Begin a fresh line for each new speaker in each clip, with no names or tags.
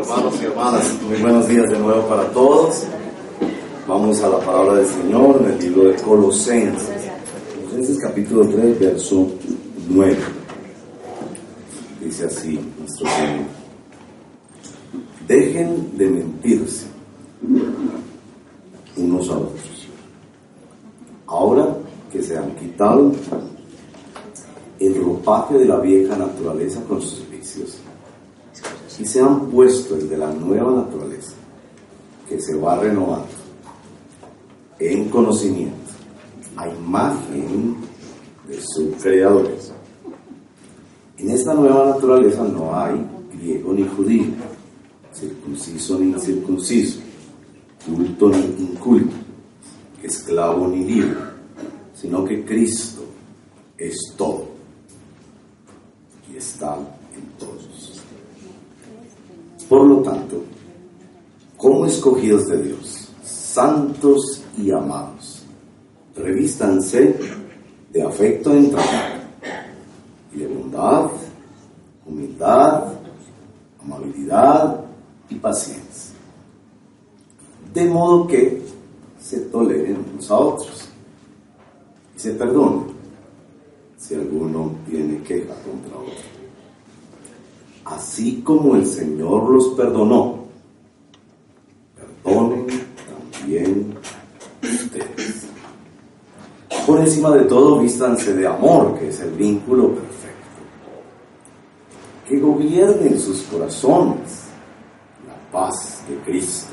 hermanos y hermanas, muy buenos días de nuevo para todos. Vamos a la palabra del Señor en el libro de Colosenses. Colosenses capítulo 3, verso 9. Dice así nuestro Señor. Dejen de mentirse unos a otros. Ahora que se han quitado el ropaje de la vieja naturaleza con sus vicios y se han puesto el de la nueva naturaleza que se va renovando en conocimiento a imagen de su creador. En esta nueva naturaleza no hay griego ni judío, circunciso ni incircunciso, culto ni inculto, esclavo ni libre, sino que Cristo es todo y está en todos. Por lo tanto, como escogidos de Dios, santos y amados, revístanse de afecto entrañable y de bondad, humildad, amabilidad y paciencia. De modo que se toleren unos a otros y se perdonen si alguno tiene queja contra otro. Así como el Señor los perdonó, perdonen también ustedes. Por encima de todo, vístanse de amor, que es el vínculo perfecto. Que gobiernen sus corazones la paz de Cristo,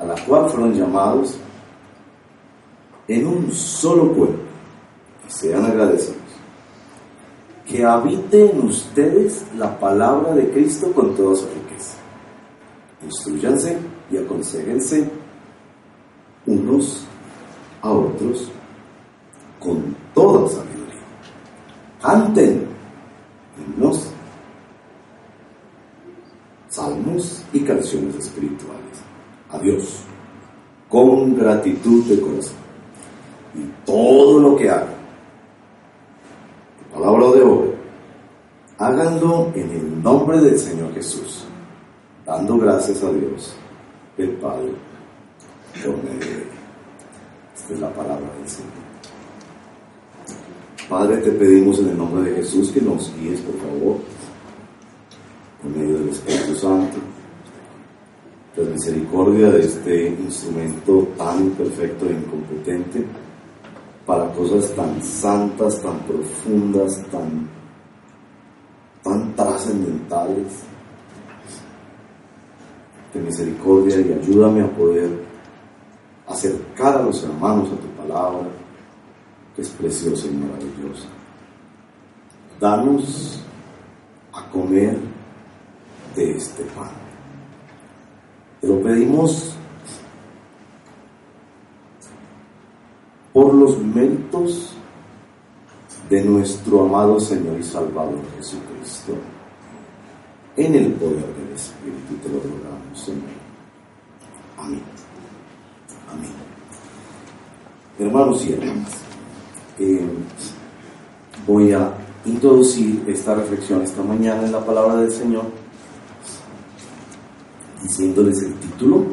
a la cual fueron llamados en un solo cuerpo. Sean agradecidos. Que habite en ustedes la palabra de Cristo con toda su riqueza. Instruyanse y aconsejense unos a otros con toda sabiduría. Canten himnos, salmos y canciones espirituales a Dios con gratitud de corazón. Y todo lo que hagan, palabra de obra, háganlo en el nombre del Señor Jesús, dando gracias a Dios, el Padre, por medio. Esta es la palabra del Señor. Padre, te pedimos en el nombre de Jesús que nos guíes, por favor, por medio del Espíritu Santo, la misericordia de este instrumento tan imperfecto e incompetente para cosas tan santas, tan profundas, tan, tan trascendentales. De misericordia y ayúdame a poder acercar a los hermanos a tu palabra, que es preciosa y maravillosa. Danos a comer de este pan. Te lo pedimos por los méritos de nuestro amado Señor y Salvador Jesucristo. En el poder del Espíritu te lo rogamos, Señor. Amén. Amén. Hermanos y hermanas, voy a introducir esta reflexión esta mañana en la palabra del Señor diciéndoles el título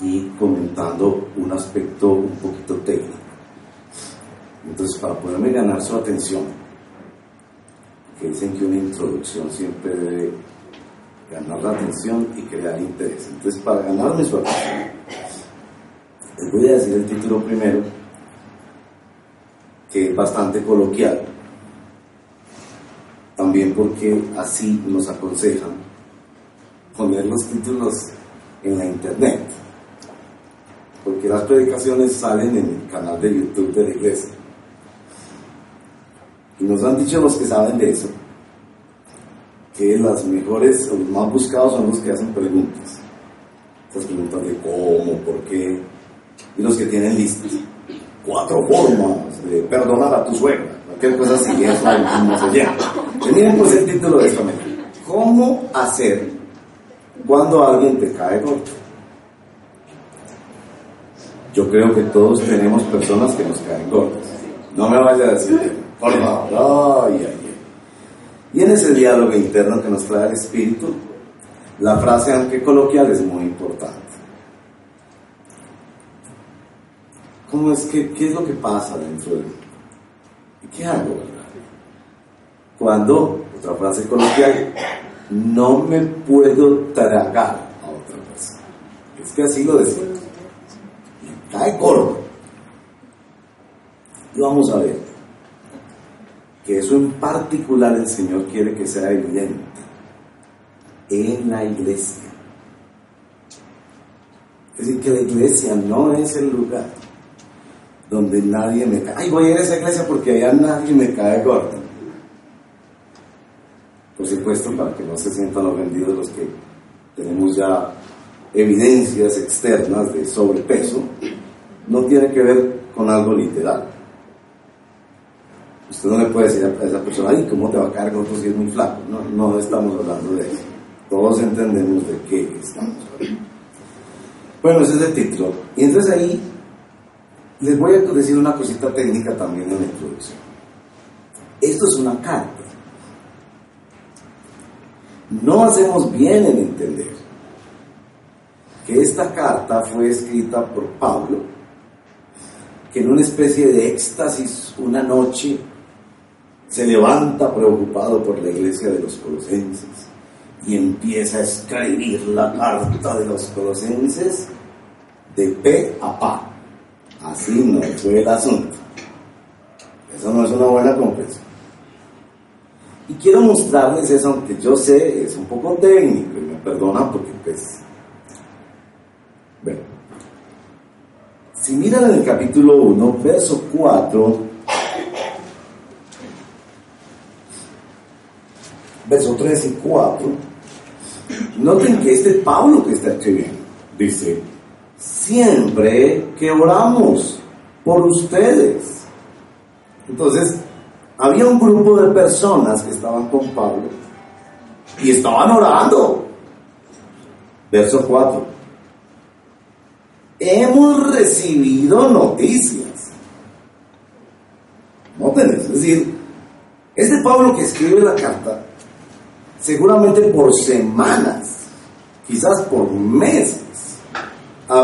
y comentando un aspecto un poquito técnico. Entonces, para poderme ganar su atención, que dicen que una introducción siempre debe ganar la atención y crear interés. Entonces, para ganarme su atención, les voy a decir el título primero, que es bastante coloquial, también porque así nos aconsejan poner los títulos en la internet, porque las predicaciones salen en el canal de YouTube de la iglesia. Y nos han dicho los que saben de eso, que las mejores o los más buscados son los que hacen preguntas. Esas preguntas de cómo, por qué, y los que tienen listas. Cuatro formas de perdonar a tu suegra, cualquier cosa así, eso no se llena. Miren pues el título de esta manera. ¿Cómo hacer cuando alguien te cae gordo? Yo creo que todos tenemos personas que nos caen gordas. No me vaya a decir, por favor. Y en ese diálogo interno que nos trae el Espíritu, la frase, aunque coloquial, es muy importante. ¿Cómo es que, qué es lo que pasa dentro de mí? ¿Qué hago, Cuando, otra frase coloquial, no me puedo tragar a otra persona. Es que así lo decimos. Me cae gordo. Y vamos a ver que eso en particular el Señor quiere que sea evidente en la iglesia. Es decir, que la iglesia no es el lugar donde nadie me cae. Ay, voy a ir a esa iglesia porque allá nadie me cae gordo. Por supuesto, para que no se sientan ofendidos los que tenemos ya evidencias externas de sobrepeso, no tiene que ver con algo literal. Usted no le puede decir a esa persona, ay, ¿cómo te va a caer gordo si es muy flaco? No, no estamos hablando de eso. Todos entendemos de qué estamos hablando. Bueno, ese es el título. Y entonces ahí les voy a decir una cosita técnica también en la introducción. Esto es una carta. No hacemos bien en entender que esta carta fue escrita por Pablo, que en una especie de éxtasis una noche se levanta preocupado por la iglesia de los colosenses y empieza a escribir la carta de los colosenses de pe a pa Así no fue el asunto. Eso no es una buena comprensión. Y quiero mostrarles eso, aunque yo sé, es un poco técnico, y me perdonan porque pues... Bueno, si miran en el capítulo 1, verso 4, verso 3 y 4, noten que este Pablo que está escribiendo, dice, siempre que oramos por ustedes. Entonces, había un grupo de personas que estaban con Pablo y estaban orando. Verso 4. Hemos recibido noticias. Es decir, este Pablo que escribe la carta, seguramente por semanas, quizás por meses,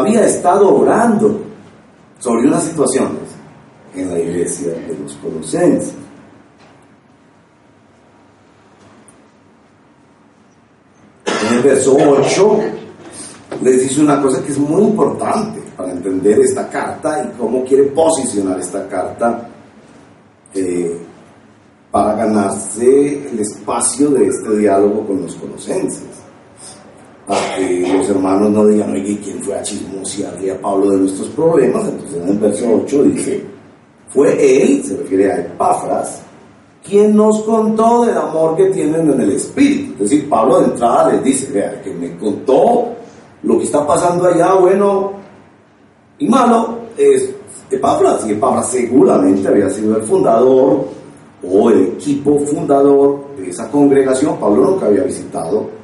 había estado orando sobre unas situaciones en la iglesia de los colosenses. En el verso 8 les dice una cosa que es muy importante para entender esta carta y cómo quiere posicionar esta carta eh, para ganarse el espacio de este diálogo con los colosenses para que los hermanos no digan, oye, ¿quién fue a chismosearle a Pablo de nuestros problemas? Entonces en el verso 8 dice, fue él, se refiere a Epafras, quien nos contó del amor que tienen en el Espíritu. Es decir, Pablo de entrada les dice, vea, que me contó lo que está pasando allá, bueno y malo, es Epafras. Y Epafras seguramente había sido el fundador o el equipo fundador de esa congregación. Pablo nunca había visitado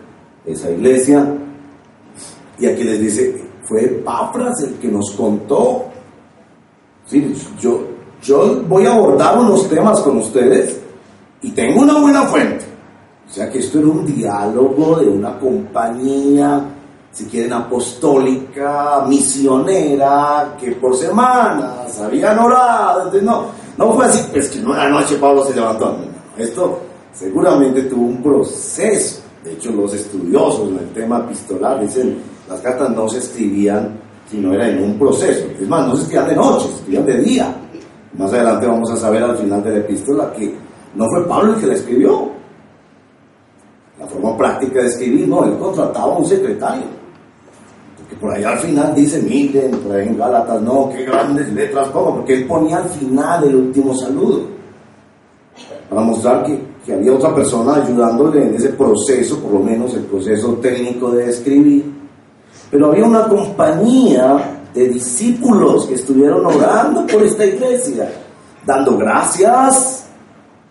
esa iglesia. Y aquí les dice, fue Papras el que nos contó. Sí, yo, yo voy a abordar unos temas con ustedes y tengo una buena fuente. O sea que esto era un diálogo de una compañía, si quieren, apostólica, misionera, que por semanas habían orado. no, no fue así, es que en una noche Pablo se levantó. Esto seguramente tuvo un proceso de hecho, los estudiosos en el tema epistolar dicen, las cartas no se escribían, sino era en un proceso. Es más, no se escribían de noche, se escribían de día. Más adelante vamos a saber al final de la epístola que no fue Pablo el que la escribió. La forma práctica de escribir, no, él contrataba a un secretario. Porque por ahí al final dice, miren, por ahí en Gálatas, no, qué grandes letras pongo, porque él ponía al final el último saludo. Para mostrar que que había otra persona ayudándole en ese proceso, por lo menos el proceso técnico de escribir. Pero había una compañía de discípulos que estuvieron orando por esta iglesia, dando gracias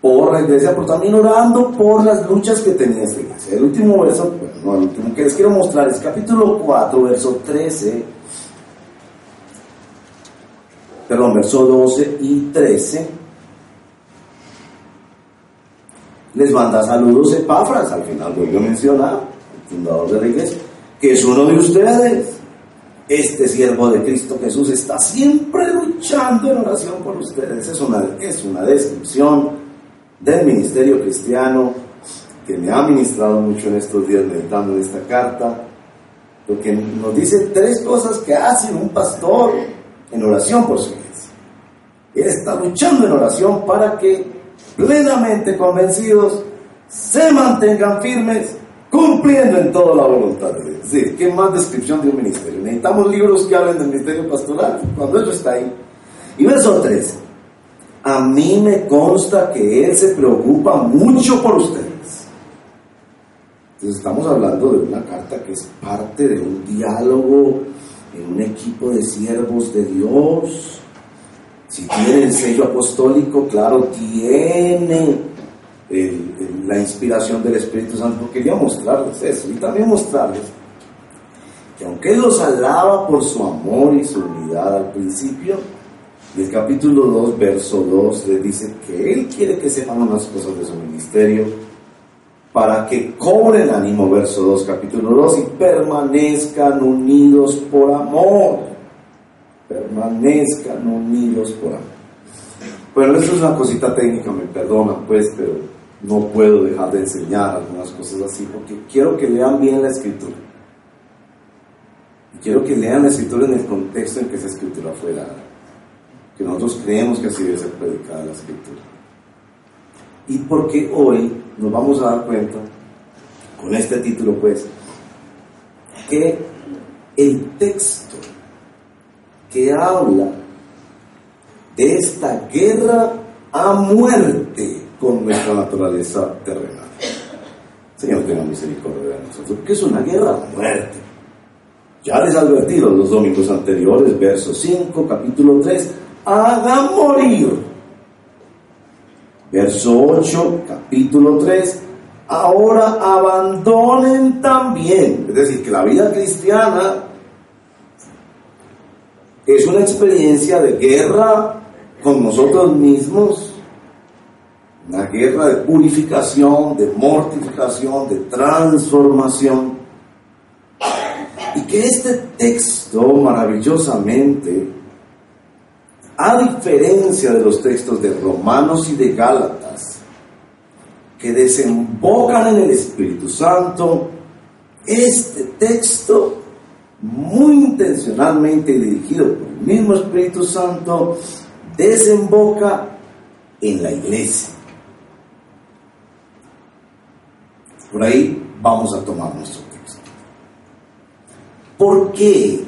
por la iglesia, pero también orando por las luchas que tenía esta iglesia. El último verso, no, el último que les quiero mostrar es capítulo 4, verso 13, perdón, verso 12 y 13 les manda saludos Epafras, al final vuelvo a mencionar. fundador de la que es uno de ustedes. Este siervo de Cristo Jesús está siempre luchando en oración por ustedes. Es una, es una descripción del ministerio cristiano que me ha ministrado mucho en estos días meditando esta carta, porque nos dice tres cosas que hace un pastor en oración por su iglesia. Él está luchando en oración para que plenamente convencidos se mantengan firmes cumpliendo en toda la voluntad de Dios. Sí, ¿qué más descripción de un ministerio? Necesitamos libros que hablen del ministerio pastoral, cuando eso está ahí. Y verso 3. A mí me consta que Él se preocupa mucho por ustedes. Entonces estamos hablando de una carta que es parte de un diálogo en un equipo de siervos de Dios. Si tiene el sello apostólico, claro, tiene la inspiración del Espíritu Santo. Quería mostrarles eso y también mostrarles que aunque Él los alaba por su amor y su unidad al principio, en el capítulo 2, verso 2, les dice que Él quiere que sepan unas cosas de su ministerio para que cobren ánimo, verso 2, capítulo 2, y permanezcan unidos por amor. Permanezcan unidos por amor. Bueno, esto es una cosita técnica, me perdonan pues, pero no puedo dejar de enseñar algunas cosas así, porque quiero que lean bien la escritura. quiero que lean la escritura en el contexto en que esa escritura fue dada. Que nosotros creemos que así debe ser predicada la escritura. Y porque hoy nos vamos a dar cuenta, con este título pues, que el texto que habla de esta guerra a muerte con nuestra naturaleza terrenal. Señor, tenga misericordia de nosotros, porque es una guerra a muerte. Ya les advertido los domingos anteriores, verso 5, capítulo 3, haga morir. Verso 8, capítulo 3, ahora abandonen también. Es decir, que la vida cristiana es una experiencia de guerra con nosotros mismos, una guerra de purificación, de mortificación, de transformación. Y que este texto maravillosamente, a diferencia de los textos de Romanos y de Gálatas, que desembocan en el Espíritu Santo, este texto, muy intencionalmente dirigido por el mismo Espíritu Santo, desemboca en la iglesia. Por ahí vamos a tomar nuestro texto. ¿Por qué?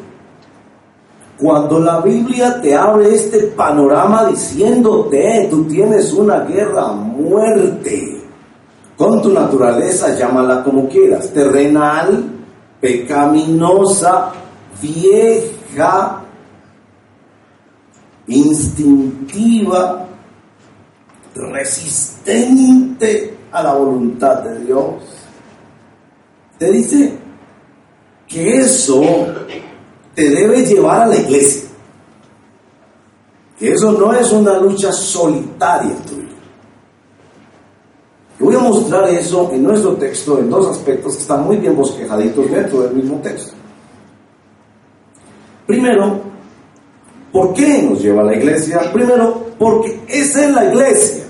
Cuando la Biblia te abre este panorama diciéndote, tú tienes una guerra a muerte con tu naturaleza, llámala como quieras, terrenal, pecaminosa, vieja, instintiva, resistente a la voluntad de Dios. Te dice que eso te debe llevar a la iglesia. Que eso no es una lucha solitaria tuya. Voy a mostrar eso en nuestro texto en dos aspectos que están muy bien bosquejaditos dentro del mismo texto. Primero, ¿por qué nos lleva a la iglesia? Primero, porque es en la iglesia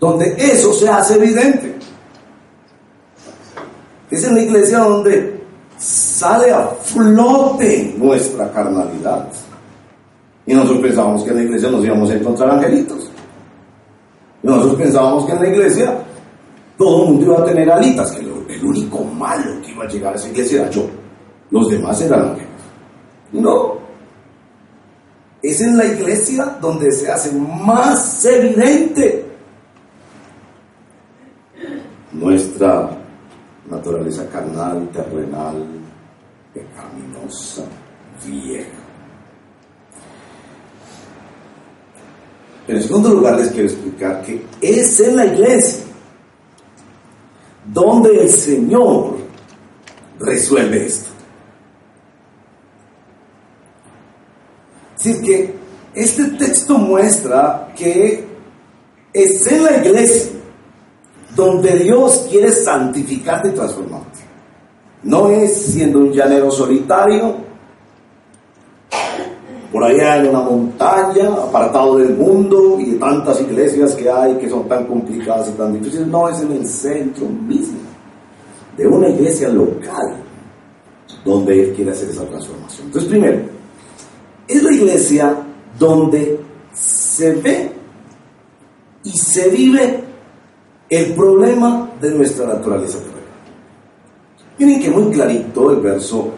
donde eso se hace evidente. Es en la iglesia donde sale a flote nuestra carnalidad. Y nosotros pensábamos que en la iglesia nos íbamos a encontrar angelitos. Nosotros pensábamos que en la iglesia todo el mundo iba a tener alitas, que el único malo que iba a llegar a esa iglesia era yo. Los demás eran ángeles. No. Es en la iglesia donde se hace más evidente nuestra naturaleza carnal, terrenal, pecaminosa, vieja. En segundo lugar les quiero explicar que es en la iglesia donde el Señor resuelve esto. Es decir, que este texto muestra que es en la iglesia donde Dios quiere santificarte y transformarte. No es siendo un llanero solitario, por allá en una montaña, apartado del mundo y de tantas iglesias que hay que son tan complicadas y tan difíciles. No, es en el centro mismo de una iglesia local donde Él quiere hacer esa transformación. Entonces, primero, es la iglesia donde se ve y se vive el problema de nuestra naturaleza terrenal. Miren que muy clarito el verso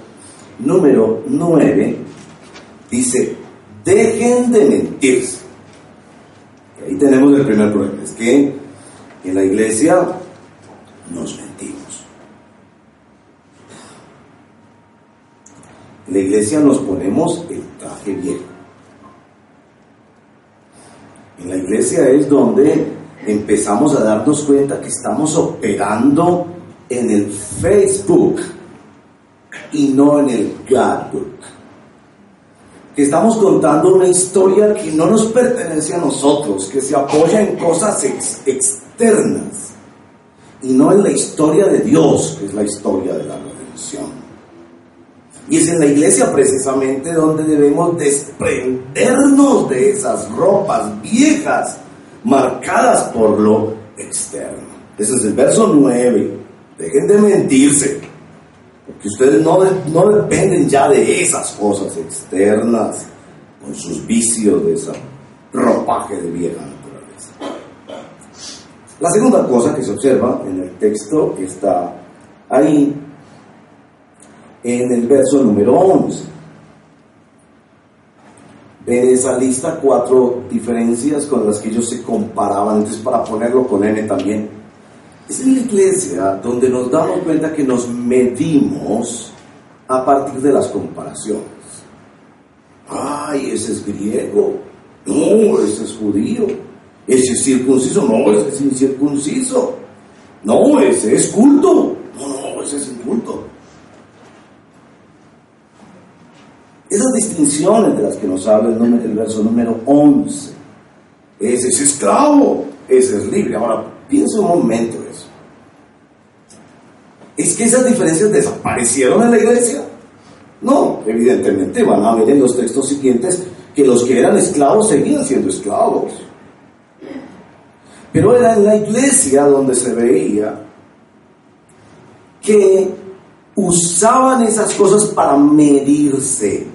número 9 dice, dejen de mentirse. ahí tenemos el primer problema, es que en la iglesia nos mentimos. En la iglesia nos ponemos el traje viejo. En la iglesia es donde empezamos a darnos cuenta que estamos operando en el Facebook y no en el Godbook. Que estamos contando una historia que no nos pertenece a nosotros, que se apoya en cosas externas y no en la historia de Dios, que es la historia de la redención. Y es en la iglesia precisamente donde debemos desprendernos de esas ropas viejas marcadas por lo externo. Ese es el verso 9. Dejen de mentirse, porque ustedes no, no dependen ya de esas cosas externas, con sus vicios de esa ropaje de vieja naturaleza. La segunda cosa que se observa en el texto está ahí en el verso número 11. Ven esa lista cuatro diferencias con las que ellos se comparaban, entonces para ponerlo con N también. Es en la iglesia donde nos damos cuenta que nos medimos a partir de las comparaciones. Ay, ese es griego, no, ese es judío, ese es circunciso, no, ese es incircunciso, no, ese es culto, no, no, ese es inculto. Esas distinciones de las que nos habla el, verso número 11. Ese es esclavo, ese es libre. Ahora, piensa un momento. ¿Es que esas diferencias desaparecieron en la iglesia? No, evidentemente van a ver en los textos siguientes que los que eran esclavos seguían siendo esclavos. Pero era en la iglesia donde se veía que usaban esas cosas para medirse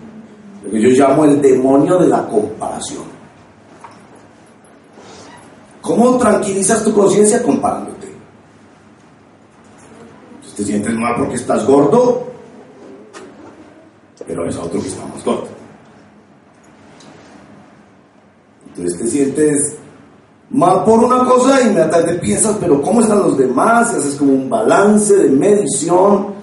lo que yo llamo el demonio de la comparación. ¿Cómo tranquilizas tu conciencia comparándote? Te sientes mal porque estás gordo, pero es otro que está más gordo. Entonces te sientes mal por una cosa y inmediatamente piensas, pero ¿cómo están los demás? Y haces como un balance de medición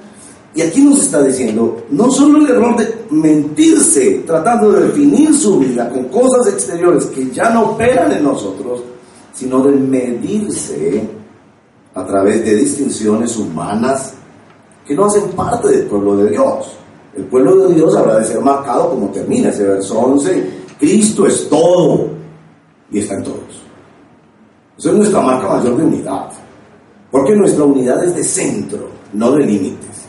y aquí nos está diciendo, no solo el error de mentirse, tratando de definir su vida con cosas exteriores que ya no operan en nosotros, sino de medirse a través de distinciones humanas que no hacen parte del pueblo de Dios. El pueblo de Dios habrá de ser marcado como termina ese verso 11, Cristo es todo y está en todos. Esa es nuestra marca mayor de unidad, porque nuestra unidad es de centro, no de límites.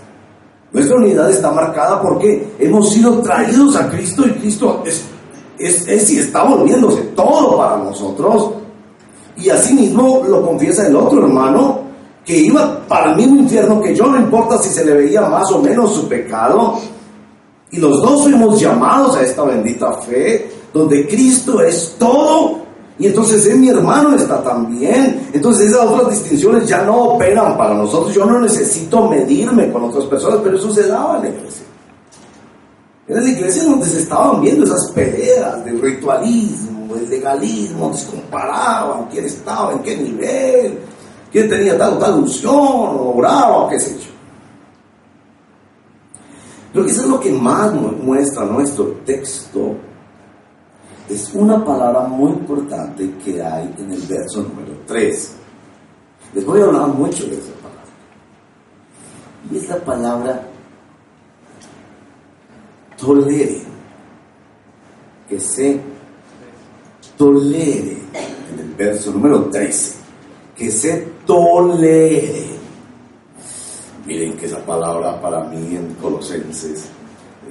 Nuestra unidad está marcada porque hemos sido traídos a Cristo y Cristo es, es, y está volviéndose todo para nosotros. Y así mismo lo confiesa el otro hermano que iba para el mismo infierno que yo, no importa si se le veía más o menos su pecado. Y los dos fuimos llamados a esta bendita fe, donde Cristo es todo y entonces en mi hermano está también. Entonces esas otras distinciones ya no operan para nosotros. Yo no necesito medirme con otras personas, pero eso se daba en la iglesia. Era la iglesia donde se estaban viendo esas peleas del ritualismo, del legalismo, donde se comparaban quién estaba, en qué nivel, quién tenía tal o tal unción, o oraba, o qué sé yo. Creo eso es lo que más muestra nuestro texto es una palabra muy importante que hay en el verso número 3. Les voy a hablar mucho de esa palabra. Y es la palabra tolere, que se tolere en el verso número 13, que se tolere. Miren que esa palabra para mí en Colosenses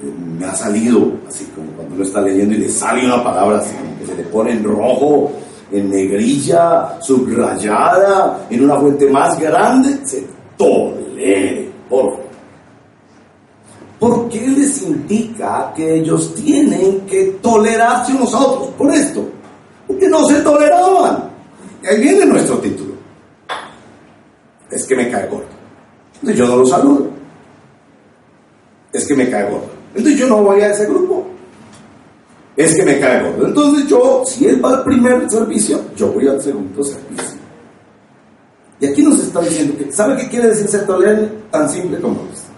eh, me ha salido, así como cuando uno está leyendo y le sale una palabra así, como que se le pone en rojo, en negrilla, subrayada, en una fuente más grande, se tolere, por ¿Por qué les indica que ellos tienen que tolerarse unos a otros por esto? Porque no se toleraban. Y ahí viene nuestro título. Es que me cae gordo. Entonces yo no lo saludo. Es que me cae gordo. Entonces yo no voy a ese grupo. Es que me cae gordo. Entonces yo, si él va al primer servicio, yo voy al segundo servicio. Y aquí nos está diciendo que, ¿sabe qué quiere decir ser tolerante? Tan simple como esto.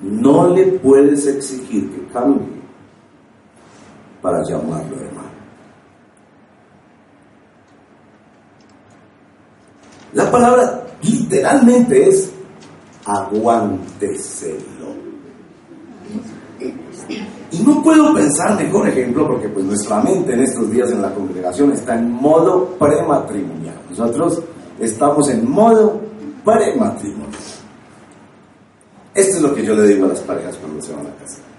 No le puedes exigir que cambie para llamarlo hermano. La palabra literalmente es aguánteselo. Y no puedo pensar mejor ejemplo porque pues nuestra mente en estos días en la congregación está en modo prematrimonial. Nosotros estamos en modo prematrimonial. Esto es lo que yo le digo a las parejas cuando se van a casar.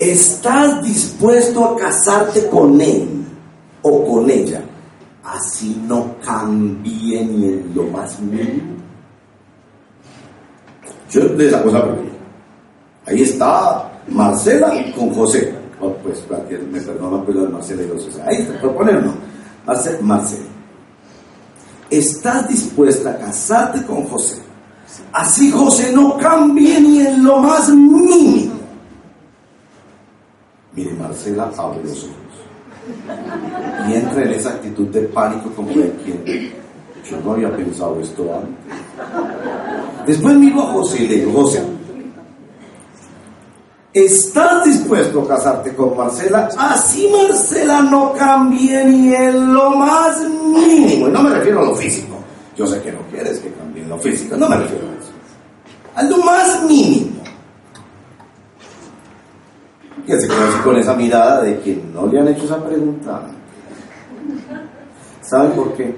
¿Estás dispuesto a casarte con él o con ella? Así no cambie ni en lo más mínimo. Yo les hago esa pregunta. Ahí está Marcela con José. Oh, pues me perdona pues de Marcela y José. Ahí está, por poner no. Marcela. ¿Estás dispuesta a casarte con José? Así José no cambie ni en lo más mínimo. Mire, Marcela abre los ojos y entra en esa actitud de pánico como de quien yo no había pensado esto antes. Después miro a José y le digo, José, ¿estás dispuesto a casarte con Marcela? Así Marcela no cambie ni en lo más mínimo. Y no me refiero a lo físico. Yo sé que no quieres que cambie en lo físico, no me refiero a eso. A lo más mínimo. Que se conoce con esa mirada de que no le han hecho esa pregunta. ¿Saben por qué?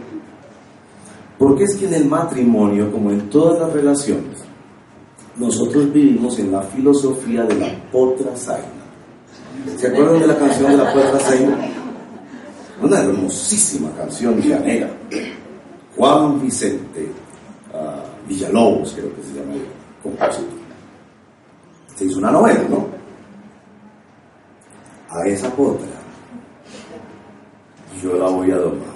Porque es que en el matrimonio, como en todas las relaciones, nosotros vivimos en la filosofía de la potra zaina. ¿Se acuerdan de la canción de la potra zaina? Una hermosísima canción llanera. Juan Vicente uh, Villalobos, creo que se llama el. Se hizo una novela, ¿no? A esa potra yo la voy a domar.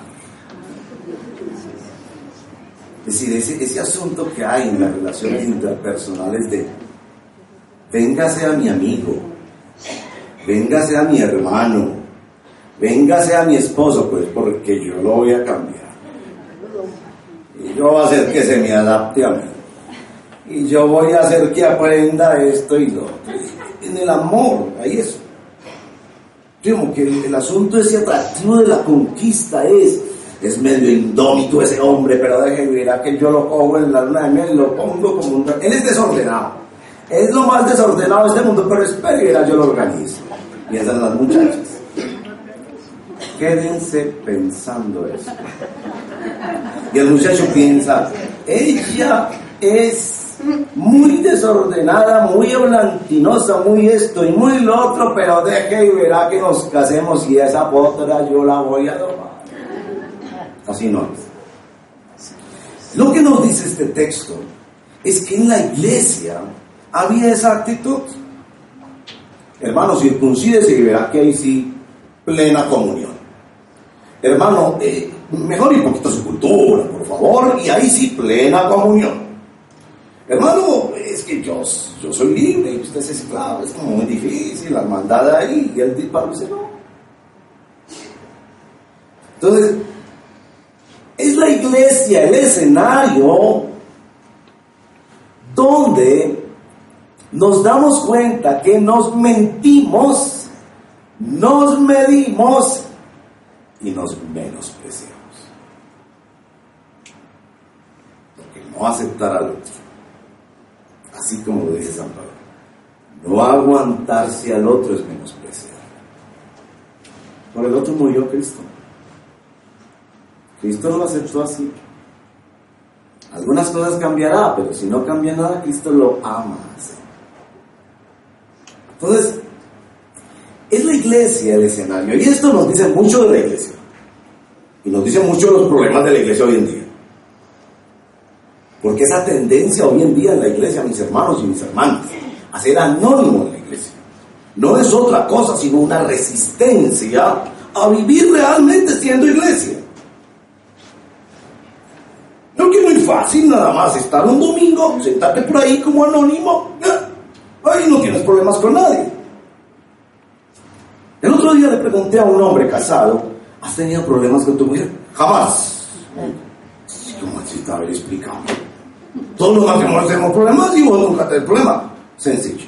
Es decir, ese, asunto que hay en las relaciones interpersonales de véngase a mi amigo, véngase a mi hermano, véngase a mi esposo, pues porque yo lo voy a cambiar. Y yo voy a hacer que se me adapte a mí. Y yo voy a hacer que aprenda esto y lo otro. En el amor, ahí es. Como que el, asunto ese atractivo de la conquista es, es medio indómito ese hombre, pero deje verá que yo lo cojo en la luna de y lo pongo como un... Él es desordenado. Es lo más desordenado de este mundo, pero espera y verá, yo lo organizo. Y esas son las muchachas. Quédense pensando eso. Y el muchacho piensa, ella es muy desordenada, muy volantinosa, muy esto y muy lo otro, pero deje y verá que nos casemos y esa potra yo la voy a tomar. Así no es. Lo que nos dice este texto es que en la iglesia había esa actitud. Hermano, circuncídese y verá que hay sí plena comunión. Hermano, eh, mejor un poquito su cultura, por favor, y ahí sí, plena comunión. Hermano, es que yo, soy libre y usted es esclavo, es como muy difícil, la hermandad ahí, y el disparo dice no. Entonces, es la iglesia el escenario donde nos damos cuenta que nos mentimos, nos medimos y nos menospreciamos. Porque no aceptar al otro, así como lo dice San Pablo, no aguantarse al otro es menospreciar. Por el otro murió Cristo. Cristo lo aceptó así. Algunas cosas cambiará, pero si no cambia nada, Cristo lo ama. Entonces, es la iglesia el escenario. Y esto nos dice mucho de la iglesia. Y nos dice mucho de los problemas de la iglesia hoy en día. Porque esa tendencia hoy en día en la iglesia, mis hermanos y mis hermanas, a ser anónimo en la iglesia, no es otra cosa sino una resistencia a vivir realmente siendo iglesia. No que muy fácil nada más estar un domingo, sentarte por ahí como anónimo, ahí no tienes problemas con nadie. El otro día le pregunté a un hombre casado, ¿has tenido problemas con tu mujer? Jamás. ¿Cómo necesita haber explicado? Todos los matrimonios tenemos problemas y vos nunca tenés problema. Sencillo.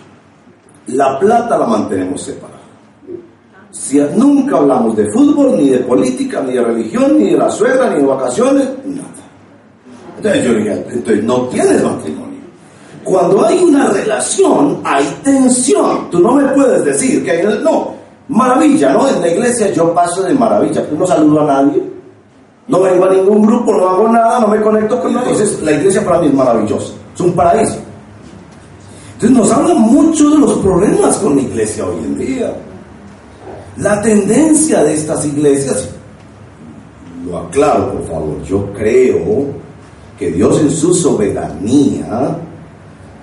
La plata la mantenemos separada. Si nunca hablamos de fútbol, ni de política, ni de religión, ni de la suegra, ni de vacaciones, nada. Entonces yo dije, entonces no tienes matrimonio. Cuando hay una relación, hay tensión. Tú no me puedes decir que hay... No, maravilla, ¿no? En la iglesia yo paso de maravilla. No saludo a nadie. No vengo a ningún grupo, no hago nada, no me conecto con nadie. Entonces la iglesia para mí es maravillosa. Es un paraíso. Entonces nos habla mucho de los problemas con la iglesia hoy en día. La tendencia de estas iglesias, lo aclaro por favor, yo creo que Dios en su soberanía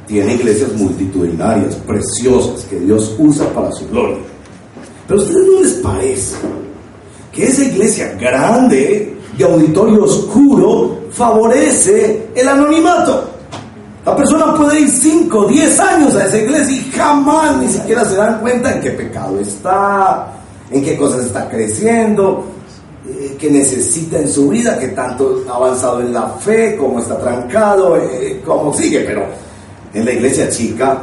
tiene iglesias multitudinarias, preciosas, que Dios usa para su gloria. Pero a ustedes no les parece que esa iglesia grande, de auditorio oscuro, favorece el anonimato. La persona puede ir 5, 10 años a esa iglesia y jamás ni siquiera se dan cuenta en qué pecado está, en qué cosas está creciendo, eh, que necesita en su vida, que tanto ha avanzado en la fe, cómo está trancado, eh, cómo sigue, pero en la iglesia chica,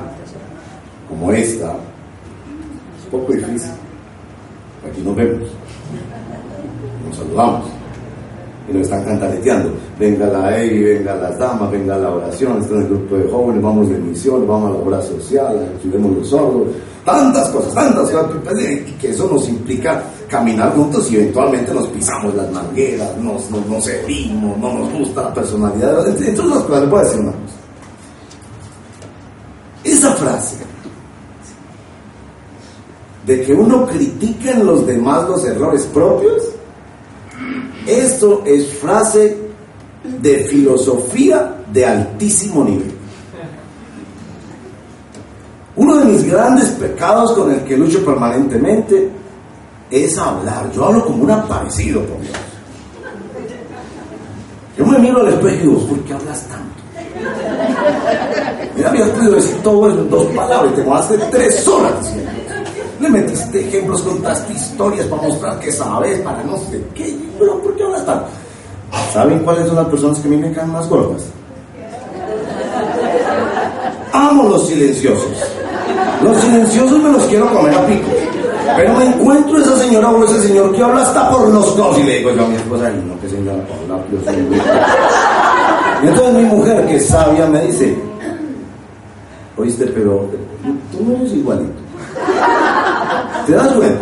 como esta, es poco difícil. Aquí nos vemos, nos saludamos nos están cantaleteando. Venga la EI, venga las damas, venga la oración, está en el grupo de jóvenes, vamos de misión, vamos a la obra social, ayudemos los sordos, tantas cosas, tantas cosas, que eso nos implica caminar juntos y eventualmente nos pisamos las mangueras, nos, nos, nos herimos, no nos gusta la personalidad. Entonces, las cosas, a decir una cosa. Esa frase de que uno critica en los demás los errores propios, esto es frase de filosofía de altísimo nivel. Uno de mis grandes pecados con el que lucho permanentemente es hablar. Yo hablo como un aparecido, por Dios. Yo me miro al espejo y digo, ¿por qué hablas tanto? Mira, habías podido decir todo en dos palabras y te hace tres horas. Le metiste ejemplos, contaste historias para mostrar que sabes, para no sé qué. Pero ¿por qué hablas tanto? ¿Saben cuáles son las personas que a mí me caen más gordas? Amo los silenciosos. Los silenciosos me los quiero comer a pico. Pero me encuentro esa señora o ese señor que habla hasta por los dos y le digo yo a mi esposa, ay no, que señora Paula, yo soy muy... Y entonces mi mujer, que es sabia, me dice, oíste, pero tú no eres igualito. ¿Te das cuenta?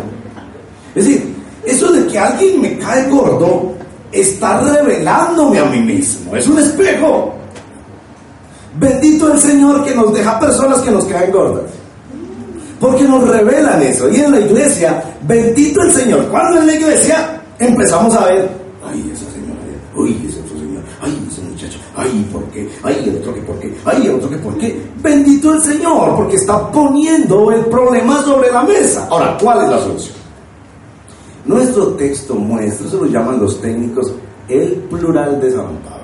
Es decir, eso de que alguien me cae gordo está revelándome a mí mismo. Es un espejo. Bendito el Señor que nos deja personas que nos caen gordas. Porque nos revelan eso. Y en la iglesia, bendito el Señor. Cuando en la iglesia empezamos a ver, ay, esa señora, uy, ese ay, ¿por qué? Ay, el otro que por qué, ay, el otro que por qué. Bendito el Señor, porque está poniendo el problema sobre la mesa. Ahora, ¿cuál es la solución? Nuestro texto muestra, eso lo llaman los técnicos, el plural de San Pablo.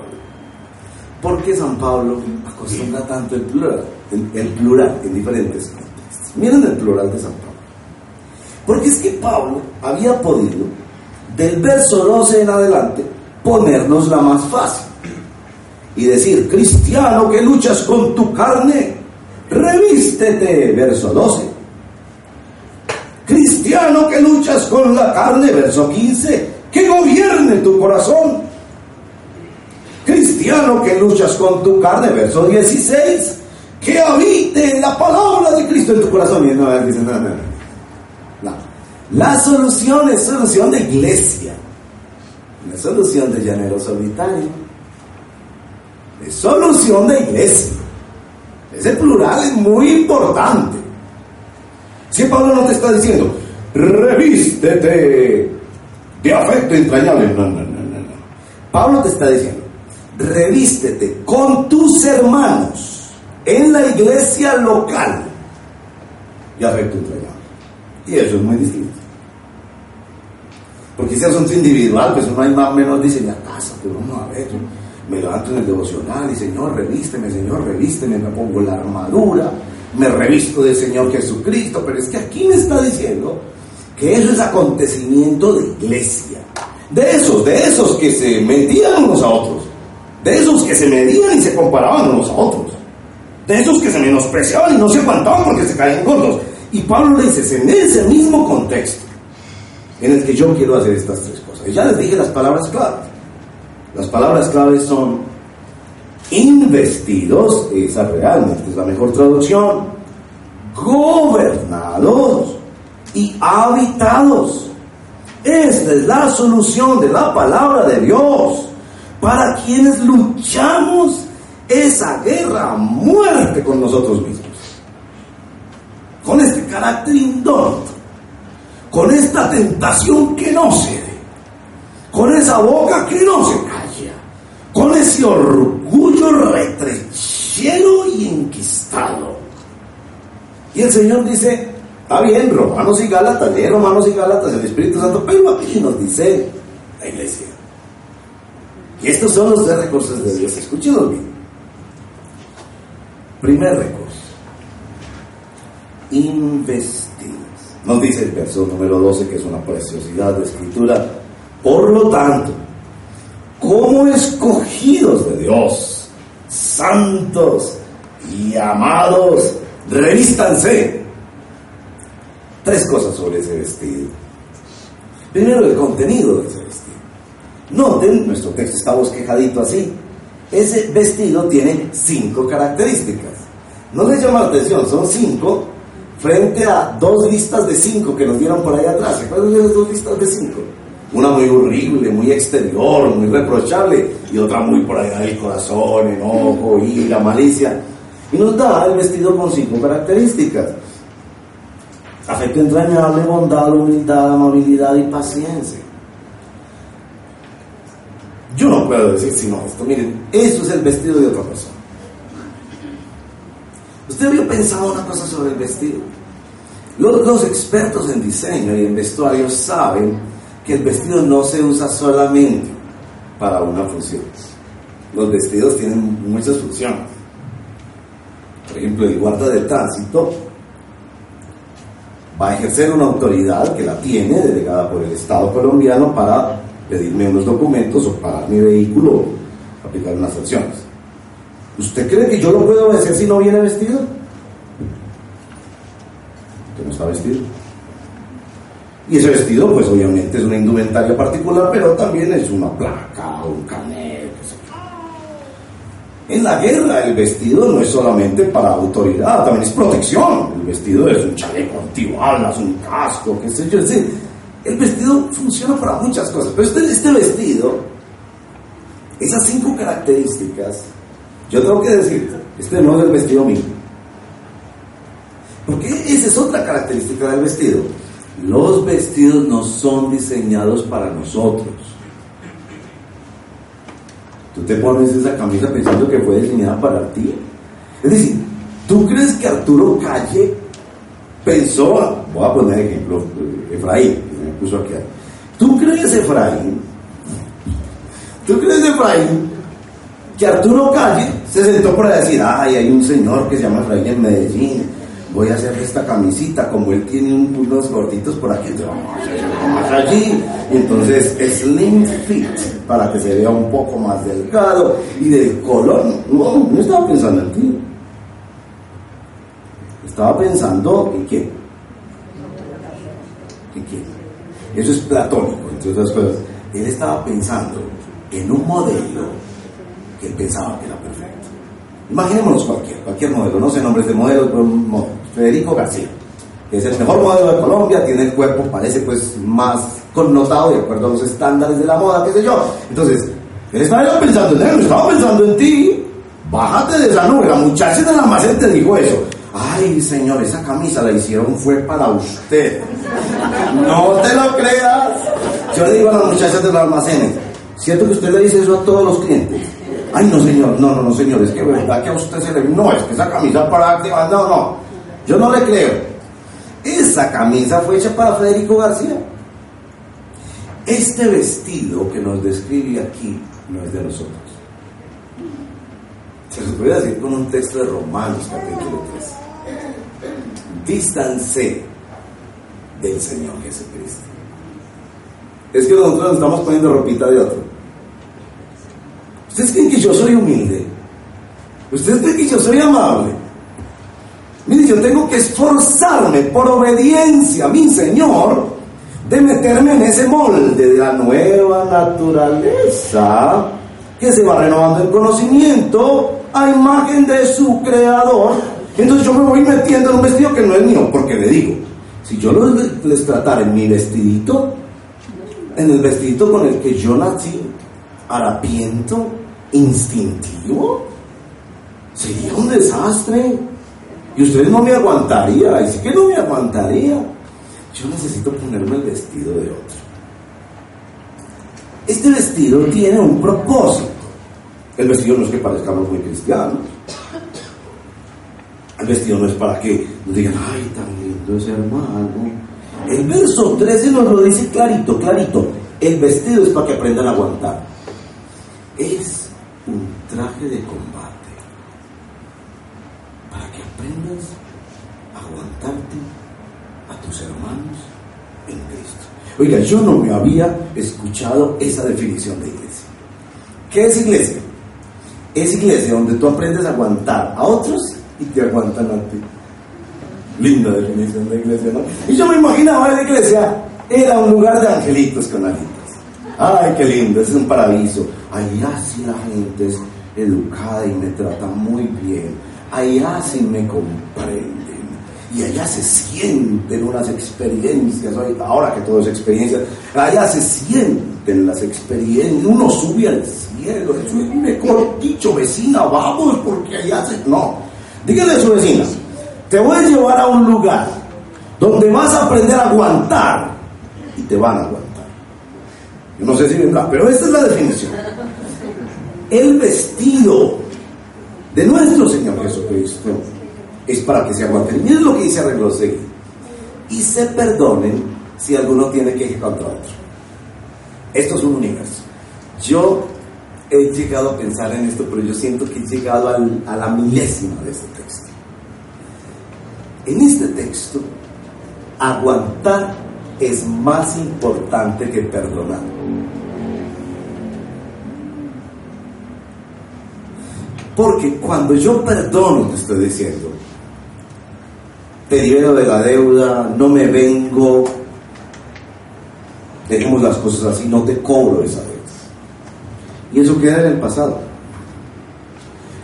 ¿Por qué San Pablo acostumbra tanto el plural? El, el plural en diferentes contextos. Miren el plural de San Pablo. Porque es que Pablo había podido, del verso 12 en adelante, ponernos la más fácil. Y decir, cristiano que luchas con tu carne, revístete, verso 12. Cristiano que luchas con la carne, verso 15, que gobierne tu corazón. Cristiano que luchas con tu carne, verso 16, que habite la palabra de Cristo en tu corazón. Y no, dice, no, no, no. La solución es solución de iglesia, no es solución de llanero solitario. Es solución de iglesia. Ese plural es muy importante. Si Pablo no te está diciendo, revístete de afecto entrañable. No, no, no, no. Pablo te está diciendo, revístete con tus hermanos en la iglesia local de afecto entrañable. Y eso es muy distinto. Porque si es asunto individual, pues uno hay más o menos dice la casa, pero no, a ver, me levanto en el devocional y Señor, revísteme, Señor, revísteme, me pongo la armadura, me revisto del Señor Jesucristo, pero es que aquí me está diciendo que eso es acontecimiento de iglesia, de esos, de esos que se medían unos a otros, de esos que se medían y se comparaban unos a otros, de esos que se menospreciaban y no se aguantaban porque se caían cortos. Y Pablo le dice, en ese mismo contexto en el que yo quiero hacer estas tres cosas. Y ya les dije las palabras claves. Las palabras claves son investidos, esa realmente es la mejor traducción, gobernados y habitados. Esta es la solución de la palabra de Dios para quienes luchamos esa guerra a muerte con nosotros mismos. Con este carácter indómito, con esta tentación que no cede, con esa boca que no se calla, con ese orgullo retrechero y enquistado. Y el Señor dice, está bien, Romanos y Gálatas, lee Romanos y Gálatas, el Espíritu Santo, pero aquí nos dice la iglesia. Y estos son los tres recursos de Dios, escúchenlos bien. Primer recurso, investidas. Nos dice el verso número 12 que es una preciosidad de escritura. Por lo tanto, como escogidos de Dios, santos y amados, revístanse. Tres cosas sobre ese vestido. Primero, el contenido de ese vestido. Noten, nuestro texto está bosquejadito así. Ese vestido tiene cinco características. No les llama la atención, son cinco frente a dos listas de cinco que nos dieron por ahí atrás. ¿Recuerdan las dos listas de cinco? Una muy horrible, muy exterior, muy reprochable, y otra muy por allá del corazón, enojo, ira, malicia. Y nos da el vestido con cinco características. Afecto entrañable, bondad, humildad, amabilidad y paciencia. Yo no puedo decir sino esto. Miren, eso es el vestido de otra persona. Usted había pensado una cosa sobre el vestido. Los, los, expertos en diseño y en vestuario saben que el vestido no se usa solamente para una función. Los vestidos tienen muchas funciones. Por ejemplo, el guarda de tránsito va a ejercer una autoridad que la tiene, delegada por el Estado colombiano, para pedirme unos documentos o parar mi vehículo o aplicar unas sanciones. ¿Usted cree que yo lo puedo obedecer si no viene vestido? Usted no está vestido. Y ese vestido, pues obviamente es una indumentaria particular, pero también es una placa, un carnet. En la guerra el vestido no es solamente para autoridad, también es protección. El vestido es un chaleco antibalas, un casco, qué sé yo. el vestido funciona para muchas cosas, pero este, este vestido, esas cinco características, yo tengo que decirte, este no es el vestido mío. Porque esa es otra característica del vestido. Los vestidos no son diseñados para nosotros. Tú te pones esa camisa pensando que fue diseñada para ti. Es decir, ¿tú crees que Arturo Calle pensó, voy a poner ejemplo, Efraín, que me puso aquí. ¿Tú crees, Efraín? ¿Tú crees, Efraín, que Arturo Calle se sentó para decir, ay, hay un señor que se llama Efraín en Medellín, voy a hacerle esta camisita, como él tiene unos gorditos por aquí, más allí, entonces slim fit, para que se vea un poco más delgado y del color. No, no estaba pensando en ti. Estaba pensando en quién. ¿En quién? Eso es platónico, entre otras cosas. Él estaba pensando en un modelo que él pensaba que era perfecto. Imaginémonos cualquier, cualquier modelo, no sé nombres de modelos, pero un modelo. Federico García, es el mejor modelo de Colombia, tiene el cuerpo, parece pues más connotado de acuerdo a los estándares de la moda, qué sé yo. Entonces, él estaba pensando en él, estaba pensando en ti. bájate de esa nube. La muchacha del almacén te dijo eso. Ay, señor, esa camisa la hicieron fue para usted. No te lo creas. Yo le digo a las muchachas del almacén, ¿cierto que usted le dice eso a todos los clientes? Ay, no, señor, no, no, no, señor, es que verdad que a usted se le... No, es que esa camisa para no, no, yo no le creo. Esa camisa fue hecha para Federico García. Este vestido que nos describe aquí no es de nosotros. Se los voy a decir con un texto de Romanos capítulo 3. Dístanse del Señor Jesucristo. Es que nosotros nos estamos poniendo ropita de otro. ¿Ustedes creen que yo soy humilde? ¿Ustedes creen que yo soy amable? Yo tengo que esforzarme por obediencia a mi Señor de meterme en ese molde de la nueva naturaleza que se va renovando el conocimiento a imagen de su creador. Entonces yo me voy metiendo en un vestido que no es mío, porque le digo, si yo les tratara en mi vestidito, en el vestidito con el que yo nací, harapiento, instintivo, sería un desastre. Y ustedes no me aguantaría, sí que no me aguantaría. Yo necesito ponerme el vestido de otro. Este vestido tiene un propósito. El vestido no es que parezcamos muy cristianos. El vestido no es para que nos digan, ay, tan lindo ese hermano. El verso 13 nos lo dice clarito, clarito. El vestido es para que aprendan a aguantar. Es un traje de combate. Para que aguantarte a tus hermanos en Cristo. Oiga, yo no me había escuchado esa definición de iglesia. ¿Qué es iglesia? Es iglesia donde tú aprendes a aguantar a otros y te aguantan a ti. Linda definición de iglesia, ¿no? Y yo me imaginaba la iglesia era un lugar de angelitos con alitas. Ay, qué lindo, ese es un paraíso. Allá sí la gente es educada y me trata muy bien. Allá sí me comprenden. Y allá se sienten unas experiencias, ahora que todo es experiencia, allá se sienten las experiencias, uno sube al cielo, es mejor dicho, vecina, vamos, porque allá se... No, dígale a su vecina, te voy a llevar a un lugar donde vas a aprender a aguantar y te van a aguantar. Yo no sé si vendrá, pero esta es la definición. El vestido de nuestro Señor Jesucristo es para que se aguanten. Miren lo que dice Arreglo Y se perdonen si alguno tiene que ir contra otro. Esto es un universo. Yo he llegado a pensar en esto, pero yo siento que he llegado a la milésima de este texto. En este texto, aguantar es más importante que perdonar. Porque cuando yo perdono, te estoy diciendo, te libero de la deuda, no me vengo, dejemos las cosas así, no te cobro esa deuda. Y eso queda en el pasado.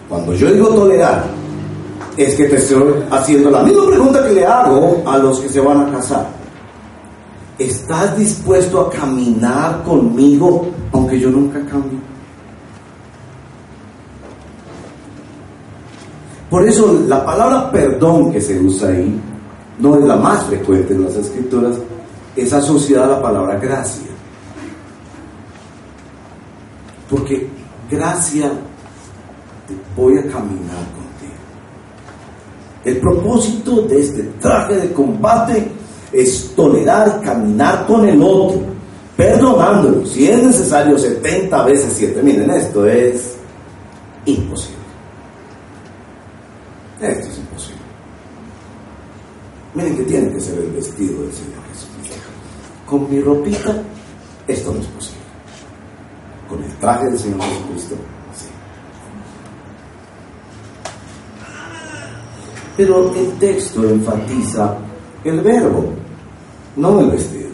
Cuando yo digo tolerar, es que te estoy haciendo la misma pregunta que le hago a los que se van a casar. ¿Estás dispuesto a caminar conmigo aunque yo nunca cambie? Por eso la palabra perdón que se usa ahí no es la más frecuente en las escrituras, es asociada a la palabra gracia. Porque gracia te voy a caminar contigo. El propósito de este traje de combate es tolerar, caminar con el otro, perdonándolo. Si es necesario 70 veces 7, miren, esto es imposible. Esto es imposible. Miren que tiene que ser el vestido del Señor Jesucristo. Con mi ropita, esto no es posible. Con el traje del Señor Jesucristo, sí. Pero el texto enfatiza el verbo, no el vestido.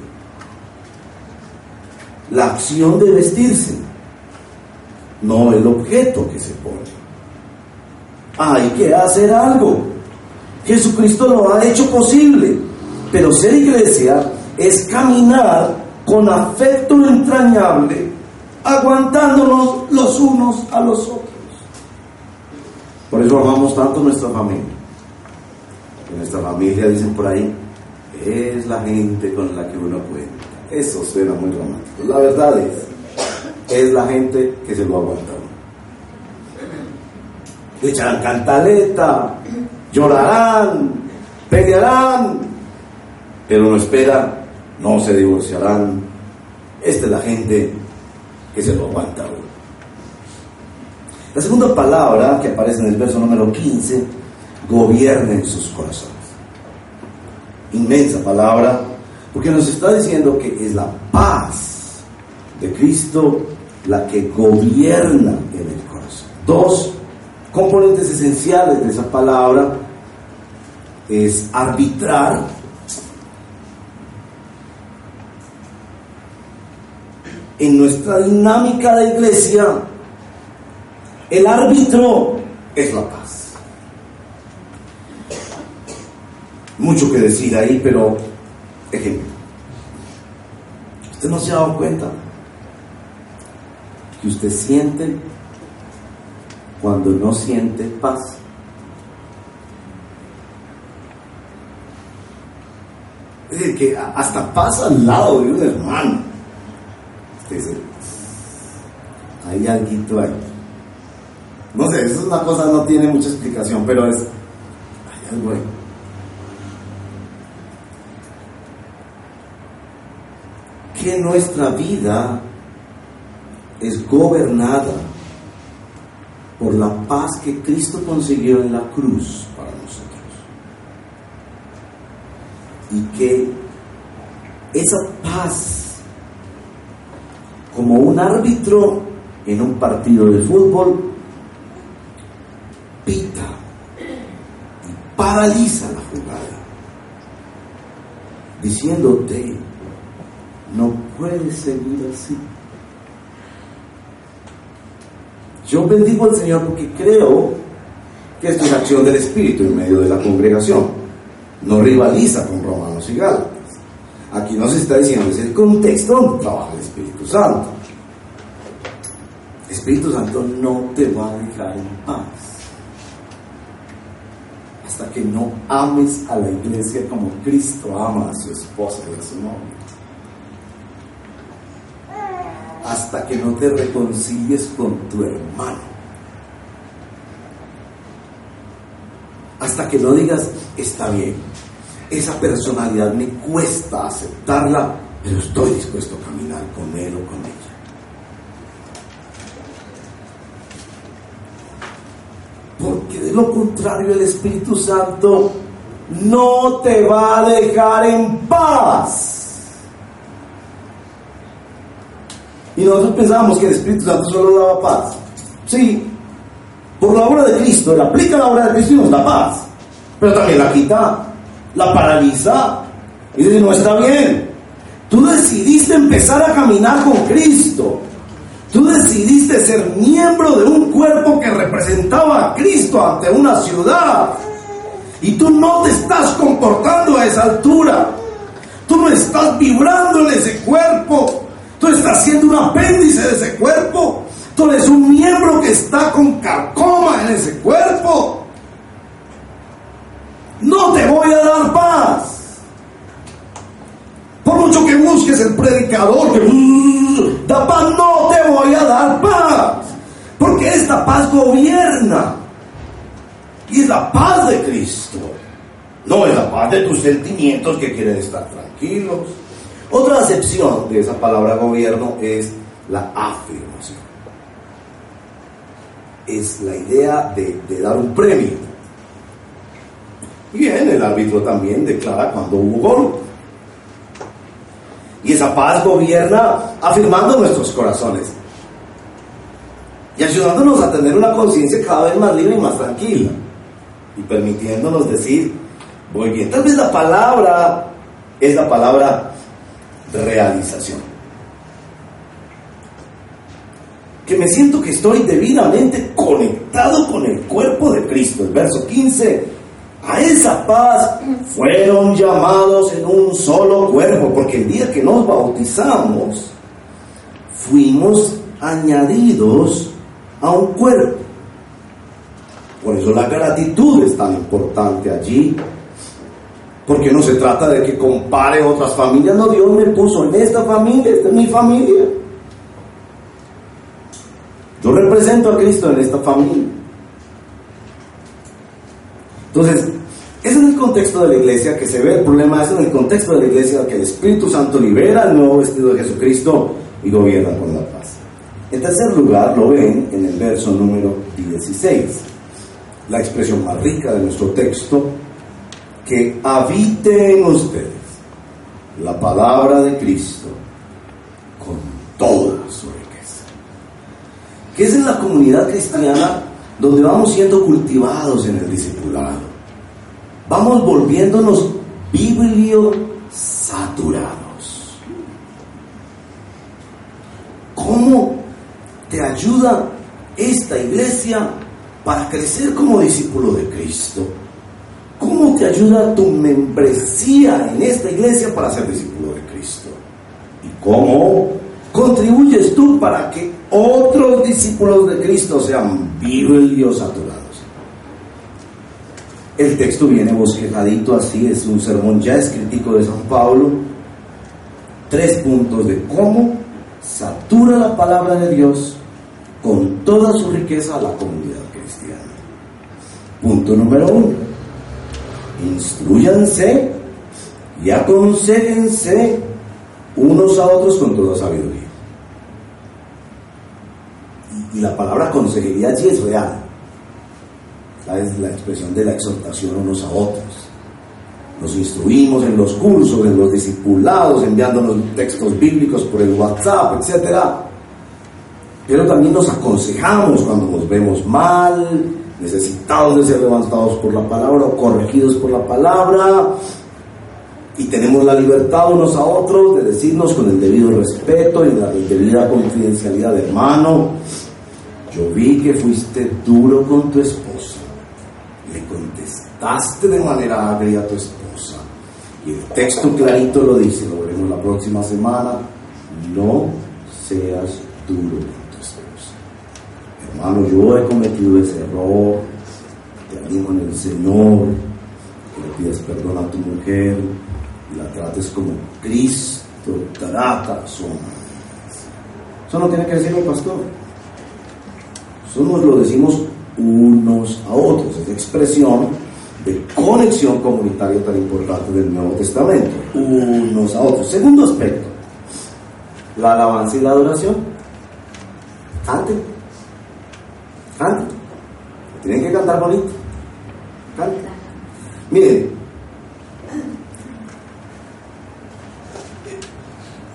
La acción de vestirse, no el objeto que se pone hay que hacer algo. Jesucristo lo ha hecho posible, pero ser iglesia es caminar con afecto entrañable, aguantándonos los unos a los otros. Por eso amamos tanto nuestra familia. En nuestra familia, dicen por ahí, es la gente con la que uno cuenta. Eso suena muy romántico. La verdad es, es la gente que se lo aguanta. Le echarán cantaleta, llorarán, pelearán, pero no espera, no se divorciarán. Esta es la gente que se lo aguanta La segunda palabra que aparece en el verso número 15, gobierna en sus corazones. Inmensa palabra, porque nos está diciendo que es la paz de Cristo la que gobierna en el corazón. Dos componentes esenciales de esa palabra es arbitrar. En nuestra dinámica de iglesia el árbitro es la paz. Mucho que decir ahí pero ejemplo. Usted no se ha dado cuenta que usted siente cuando no siente paz. Es decir, que hasta pasa al lado de un hermano. Dice, hay algo ahí. No sé, eso es una cosa, no tiene mucha explicación, pero es, hay algo ahí. Que nuestra vida es gobernada por la paz que Cristo consiguió en la cruz para nosotros. Y que esa paz, como un árbitro en un partido de fútbol, pita y paraliza la jugada, diciéndote, no puedes seguir así. Yo bendigo al Señor porque creo que esto es acción del Espíritu en medio de la congregación. No rivaliza con Romanos y Gálatas. Aquí nos está diciendo, es el contexto donde trabaja el Espíritu Santo. El Espíritu Santo no te va a dejar en paz hasta que no ames a la iglesia como Cristo ama a su esposa y a su novio. Hasta que no te reconcilies con tu hermano. Hasta que no digas, está bien, esa personalidad me cuesta aceptarla, pero estoy dispuesto a caminar con él o con ella. Porque de lo contrario el Espíritu Santo no te va a dejar en paz. Y nosotros pensábamos que el Espíritu Santo solo daba paz. Sí, por la obra de Cristo, él aplica la obra de Cristo y nos da paz. Pero también la quita, la paraliza. Y dice, no está bien. Tú decidiste empezar a caminar con Cristo. Tú decidiste ser miembro de un cuerpo que representaba a Cristo ante una ciudad. Y tú no te estás comportando a esa altura. Tú no estás vibrando en ese cuerpo. Tú estás siendo un apéndice de ese cuerpo. Tú eres un miembro que está con carcoma en ese cuerpo. No te voy a dar paz. Por mucho que busques el predicador que uh, da paz, no te voy a dar paz. Porque esta paz gobierna. Y es la paz de Cristo. No es la paz de tus sentimientos que quieren estar tranquilos. Otra acepción de esa palabra gobierno es la afirmación. Es la idea de, dar un premio. Bien, el árbitro también declara cuando hubo gol. Y esa paz gobierna afirmando nuestros corazones y ayudándonos a tener una conciencia cada vez más libre y más tranquila y permitiéndonos decir, voy bien. Tal vez la palabra es la palabra realización. Que me siento que estoy debidamente conectado con el cuerpo de Cristo. El verso 15, a esa paz fueron llamados en un solo cuerpo, porque el día que nos bautizamos, fuimos añadidos a un cuerpo. Por eso la gratitud es tan importante allí. Porque no se trata de que compare otras familias, no, Dios me puso en esta familia, esta es mi familia. Yo represento a Cristo en esta familia. Entonces, es el contexto de la iglesia que se ve el problema, es en el contexto de la iglesia que el Espíritu Santo libera el nuevo vestido de Jesucristo y gobierna con la paz. En tercer lugar, lo ven en el verso número 16, la expresión más rica de nuestro texto, que habite en ustedes la palabra de Cristo con toda su riqueza. Que es en la comunidad cristiana donde vamos siendo cultivados en el discipulado. Vamos volviéndonos biblio saturados. ¿Cómo te ayuda esta iglesia para crecer como discípulo de Cristo? ¿Cómo te ayuda tu membresía en esta iglesia para ser discípulo de Cristo? ¿Y cómo contribuyes tú para que otros discípulos de Cristo sean biblios saturados? El texto viene bosquejadito así, es un sermón ya escritico de San Pablo. Tres puntos de cómo satura la palabra de Dios con toda su riqueza a la comunidad cristiana. Punto número uno. Instruyanse y aconsejense unos a otros con toda sabiduría. Y, la palabra consejería allí es real. Es la expresión de la exhortación unos a otros. Nos instruimos en los cursos, en los discipulados, enviándonos textos bíblicos por el WhatsApp, etc. Pero también nos aconsejamos cuando nos vemos mal, necesitados de ser levantados por la palabra o corregidos por la palabra. Y tenemos la libertad unos a otros de decirnos con el debido respeto y la debida confidencialidad, hermano, yo vi que fuiste duro con tu esposa. Le contestaste de manera agria a tu esposa. Y el texto clarito lo dice, lo veremos la próxima semana. No seas duro Hermano, yo he cometido ese error, te animo en el Señor, que le pidas perdón a tu mujer y la trates como Cristo trata a su Eso no tiene que decir el pastor. Eso nos lo decimos unos a otros, es expresión de conexión comunitaria tan importante del Nuevo Testamento, unos a otros. Segundo aspecto, la alabanza y la adoración. Antes Canten. Tienen que cantar bonito. Canten. Miren,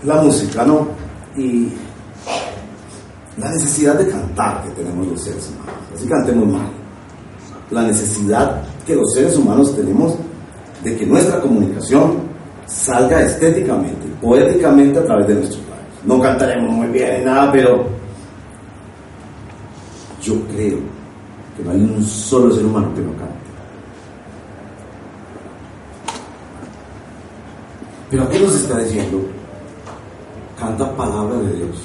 la música, ¿no? Y la necesidad de cantar que tenemos los seres humanos. Así cantemos mal. La necesidad que los seres humanos tenemos de que nuestra comunicación salga estéticamente, poéticamente a través de nuestros labios. No cantaremos muy bien, nada, pero yo creo que no hay un solo ser humano que no cante. Pero aquí nos está diciendo, canta palabra de Dios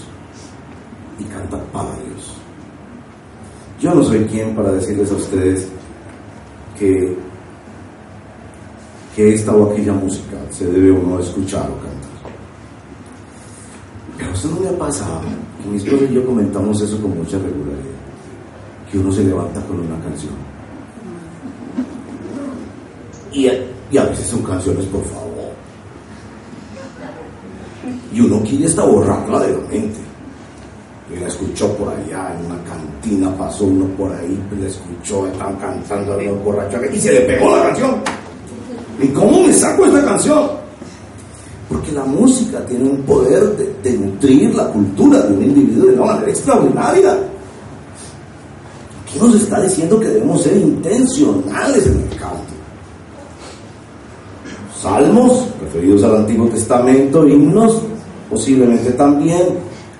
y canta para Dios. Yo no soy quien para decirles a ustedes que, que esta o aquella música se debe o no escuchar o cantar. Pero eso no me ha pasado, mi esposo y yo comentamos eso con mucha regularidad que uno se levanta con una canción. Y, a veces son canciones, por favor. Y uno quiere esta borrarla de la mente. Y la escuchó por allá, en una cantina pasó uno por ahí, la escuchó, estaban cantando a los borrachos y se le pegó la canción. ¿Y cómo me saco esta canción? Porque la música tiene un poder de, de nutrir la cultura de un individuo de una manera extraordinaria. Nos está diciendo que debemos ser intencionales en el canto. Salmos, referidos al Antiguo Testamento, himnos, posiblemente también,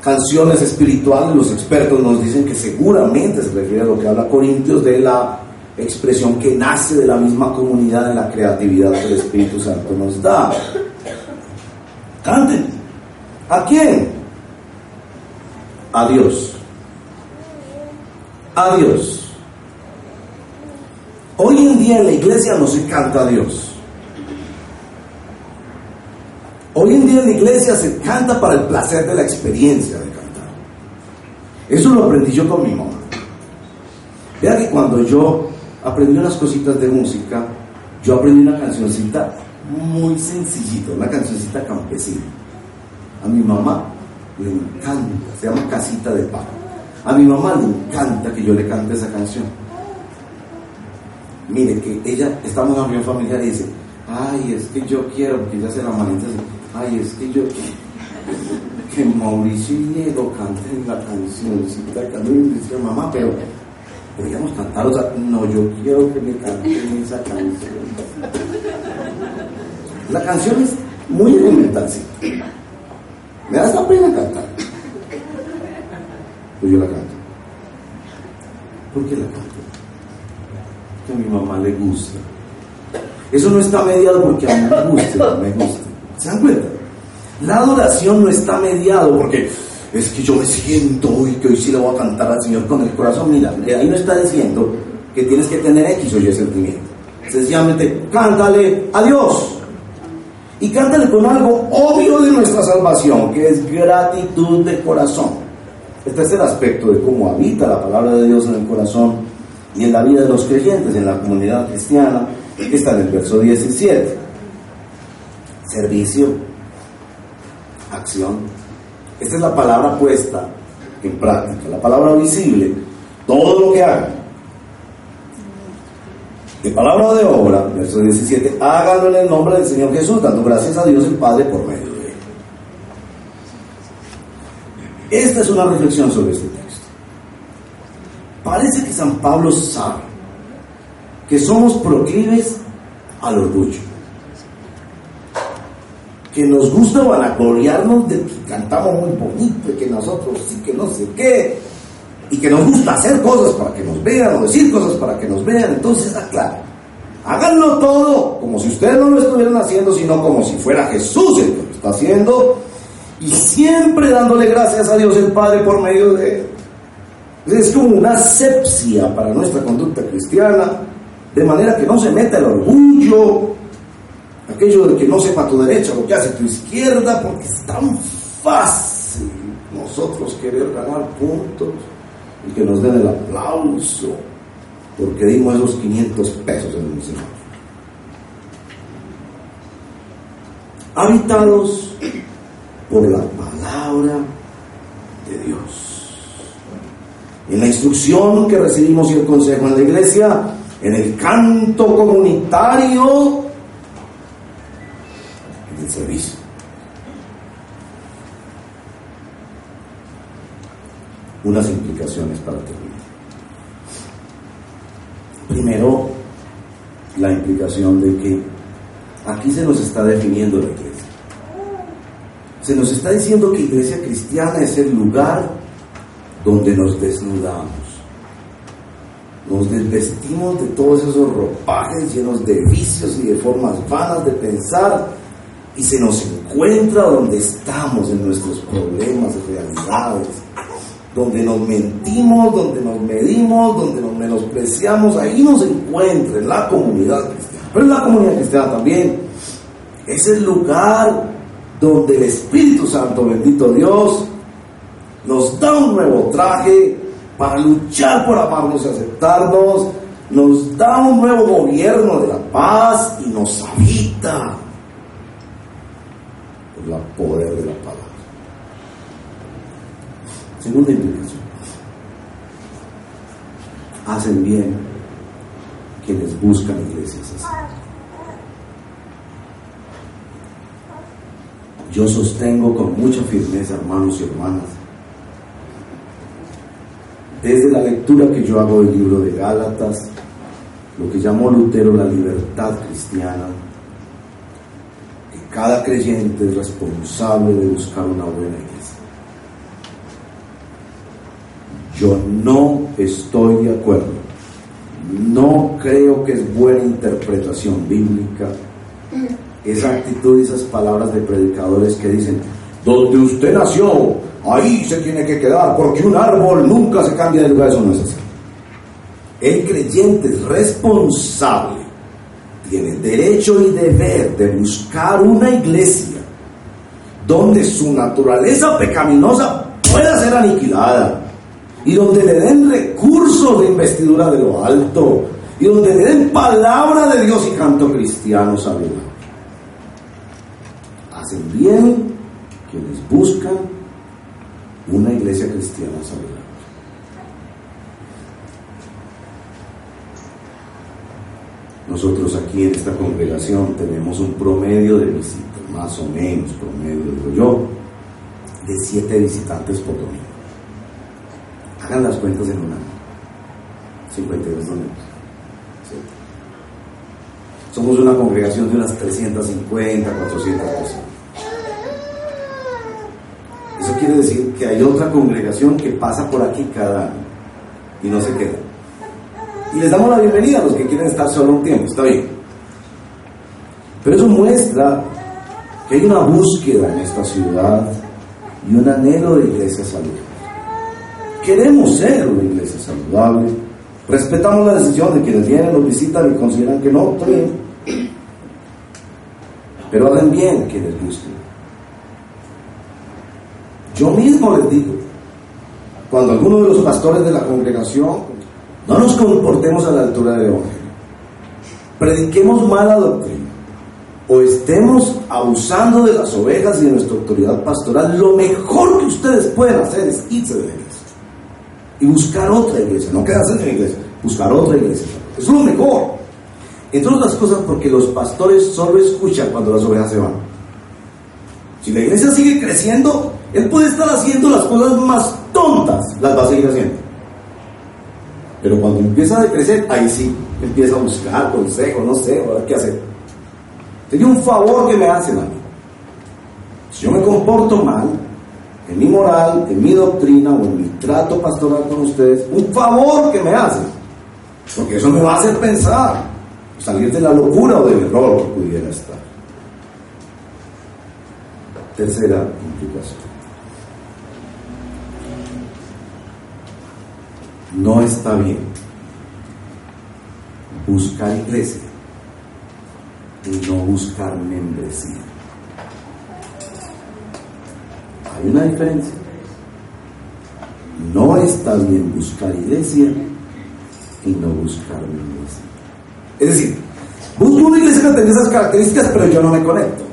canciones espirituales, los expertos nos dicen que seguramente se refiere a lo que habla Corintios de la expresión que nace de la misma comunidad en la creatividad que el Espíritu Santo nos da. Canten. ¿A quién? A Dios a Dios. Hoy en día en la iglesia no se canta a Dios. Hoy en día en la iglesia se canta para el placer de la experiencia de cantar. Eso lo aprendí yo con mi mamá. Vea que cuando yo aprendí unas cositas de música, yo aprendí una cancioncita muy sencillita, una cancioncita campesina. A mi mamá le encanta, se llama Casita de Paz. A mi mamá le encanta que yo le cante esa canción. Mire, que ella, estamos en una familiar y dice, ay, es que yo quiero, porque ella se la manita ay, es que yo quiero que Mauricio y Diego canten la cancioncita que mí dice mamá, pero podríamos cantar, o sea, no, yo quiero que me canten esa canción. La canción es muy elemental, sí. Me da esta pena cantar. Pues yo la canto. ¿Por qué la canto? Que a mi mamá le gusta. Eso no está mediado porque a mí me gusta, me gusta. ¿Se dan cuenta? La adoración no está mediado porque es que yo me siento hoy que hoy sí le voy a cantar al Señor con el corazón. Mira, ahí no está diciendo que tienes que tener X o Y sentimiento. Sencillamente, cántale a Dios. Y cántale con algo obvio de nuestra salvación, que es gratitud de corazón. Este es el aspecto de cómo habita la palabra de Dios en el corazón y en la vida de los creyentes, en la comunidad cristiana, está en el verso 17. Servicio, acción. Esta es la palabra puesta en práctica, la palabra visible, todo lo que haga de palabra de obra, verso 17, háganlo en el nombre del Señor Jesús, dando gracias a Dios el Padre por medio de él. Esta es una reflexión sobre este texto. Parece que San Pablo sabe que somos proclives al orgullo. Que nos gusta vanagloriarnos de que cantamos muy bonito, y que nosotros sí que no sé qué, y que nos gusta hacer cosas para que nos vean o decir cosas para que nos vean, entonces está claro. Háganlo todo como si ustedes no lo estuvieran haciendo, sino como si fuera Jesús el que lo está haciendo y siempre dándole gracias a Dios el Padre por medio de él. Es como una asepsia para nuestra conducta cristiana, de manera que no se meta el orgullo, aquello de que no sepa tu derecha lo que hace tu izquierda, porque es tan fácil nosotros querer ganar puntos y que nos den el aplauso porque dimos esos 500 pesos en el misionero. Habitados por la palabra de Dios. En la instrucción que recibimos y el consejo en la iglesia, en el canto comunitario, en el servicio. Unas implicaciones para terminar. Primero, la implicación de que aquí se nos está definiendo la iglesia. Se nos está diciendo que iglesia cristiana es el lugar donde nos desnudamos. Nos desvestimos de todos esos ropajes llenos de vicios y de formas vanas de pensar y se nos encuentra donde estamos en nuestros problemas y realidades donde nos mentimos, donde nos medimos, donde nos menospreciamos, ahí nos encuentra en la comunidad cristiana. Pero en la comunidad cristiana también es el lugar donde el Espíritu Santo, bendito Dios, nos da un nuevo traje para luchar por amarnos y aceptarnos, nos da un nuevo gobierno de la paz y nos habita por el poder de la palabra. Segunda implicación. Hacen bien quienes buscan iglesias así. Yo sostengo con mucha firmeza, hermanos y hermanas, desde la lectura que yo hago del libro de Gálatas, lo que llamó Lutero la libertad cristiana, que cada creyente es responsable de buscar una buena iglesia. Yo no estoy de acuerdo. No creo que es buena interpretación bíblica esa actitud y esas palabras de predicadores que dicen, donde usted nació, ahí se tiene que quedar, porque un árbol nunca se cambia de lugar, eso no es así. el creyente es responsable, tiene derecho y deber de buscar una iglesia donde su naturaleza pecaminosa pueda ser aniquilada y donde le den recursos de investidura de lo alto y donde le den palabra de Dios y canto cristiano saludable. Bien quienes buscan una iglesia cristiana saludable. Nosotros aquí en esta congregación tenemos un promedio de visitas, más o menos promedio, digo yo, de siete visitantes por domingo. Hagan las cuentas en un año. 52 domingos. Somos una congregación de unas 350, 400 personas. Eso quiere decir que hay otra congregación que pasa por aquí cada año y no se queda. Y les damos la bienvenida a los que quieren estar solo un tiempo, está bien. Pero eso muestra que hay una búsqueda en esta ciudad y un anhelo de iglesia saludable. Queremos ser una iglesia saludable. Respetamos la decisión de quienes vienen, nos visitan y consideran que no, está bien. Pero hagan bien quienes busquen. Yo mismo les digo, cuando alguno de los pastores de la congregación no nos comportemos a la altura del Evangelio, prediquemos mala doctrina, o estemos abusando de las ovejas y de nuestra autoridad pastoral, lo mejor que ustedes pueden hacer es irse de la iglesia y buscar otra iglesia, no quedarse en la iglesia, buscar otra iglesia. Es lo mejor. Entre otras cosas porque los pastores solo escuchan cuando las ovejas se van. Si la iglesia sigue creciendo, él puede estar haciendo las cosas más tontas, las va a seguir haciendo. Pero cuando empieza a crecer, ahí sí, empieza a buscar consejo, no sé, ahora qué hacer. Sería un favor que me hacen a mí. Si yo me comporto mal, en mi moral, en mi doctrina o en mi trato pastoral con ustedes, un favor que me hacen. Porque eso me va a hacer pensar, salir de la locura o del error que pudiera estar. Tercera implicación. No está bien buscar iglesia y no buscar membresía. Hay una diferencia. No está bien buscar iglesia y no buscar membresía. Es decir, busco una iglesia que tenga esas características, pero yo no me conecto.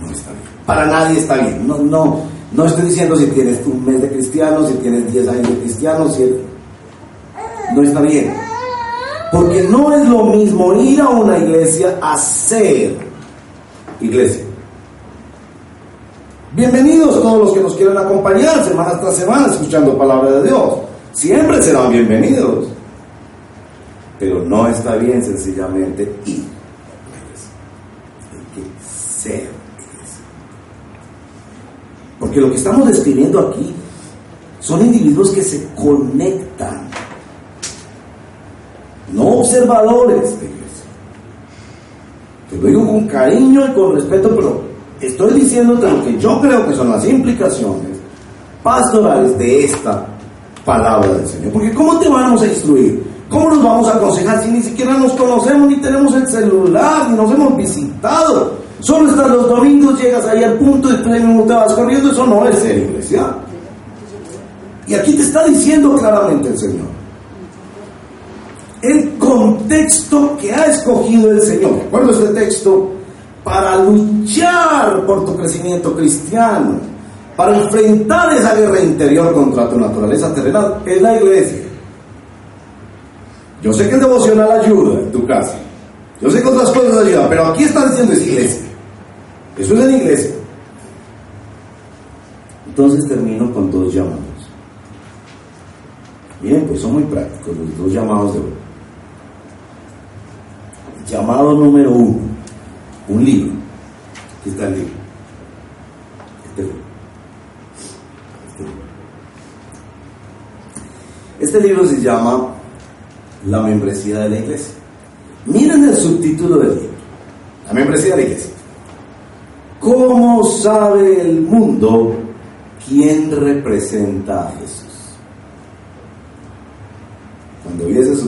No está bien. Para nadie está bien. No, no, no estoy diciendo si tienes un mes de cristiano, si tienes 10 años de cristiano, si no está bien. Porque no es lo mismo ir a una iglesia a ser iglesia. Bienvenidos todos los que nos quieren acompañar semana tras semana escuchando palabra de Dios. Siempre serán bienvenidos. Pero no está bien sencillamente ir a la iglesia. Hay que ser iglesia. Porque lo que estamos describiendo aquí son individuos que se conectan no observadores de iglesia. Te lo digo con cariño y con respeto, pero estoy diciéndote lo que yo creo que son las implicaciones pastorales de esta palabra del Señor. Porque ¿cómo te vamos a instruir? ¿Cómo nos vamos a aconsejar si ni siquiera nos conocemos, ni tenemos el celular, ni nos hemos visitado? Solo estás los domingos, llegas ahí al punto y te vas corriendo, eso no es ser iglesia. Y aquí te está diciendo claramente el Señor el contexto que ha escogido el Señor. Recuerdo este texto para luchar por tu crecimiento cristiano, para enfrentar esa guerra interior contra tu naturaleza terrenal, es la iglesia. Yo sé que el devocional ayuda en tu casa, yo sé que otras cosas ayudan, pero aquí está diciendo es iglesia. Eso es en iglesia. Entonces termino con dos llamados. Bien, pues son muy prácticos los dos llamados de hoy. Llamado número uno, un libro. Aquí está el libro. Este libro. Este libro. Este libro se llama La membresía de la iglesia. Miren el subtítulo del libro. La membresía de la iglesia. ¿Cómo sabe el mundo quién representa a Jesús? Cuando viese su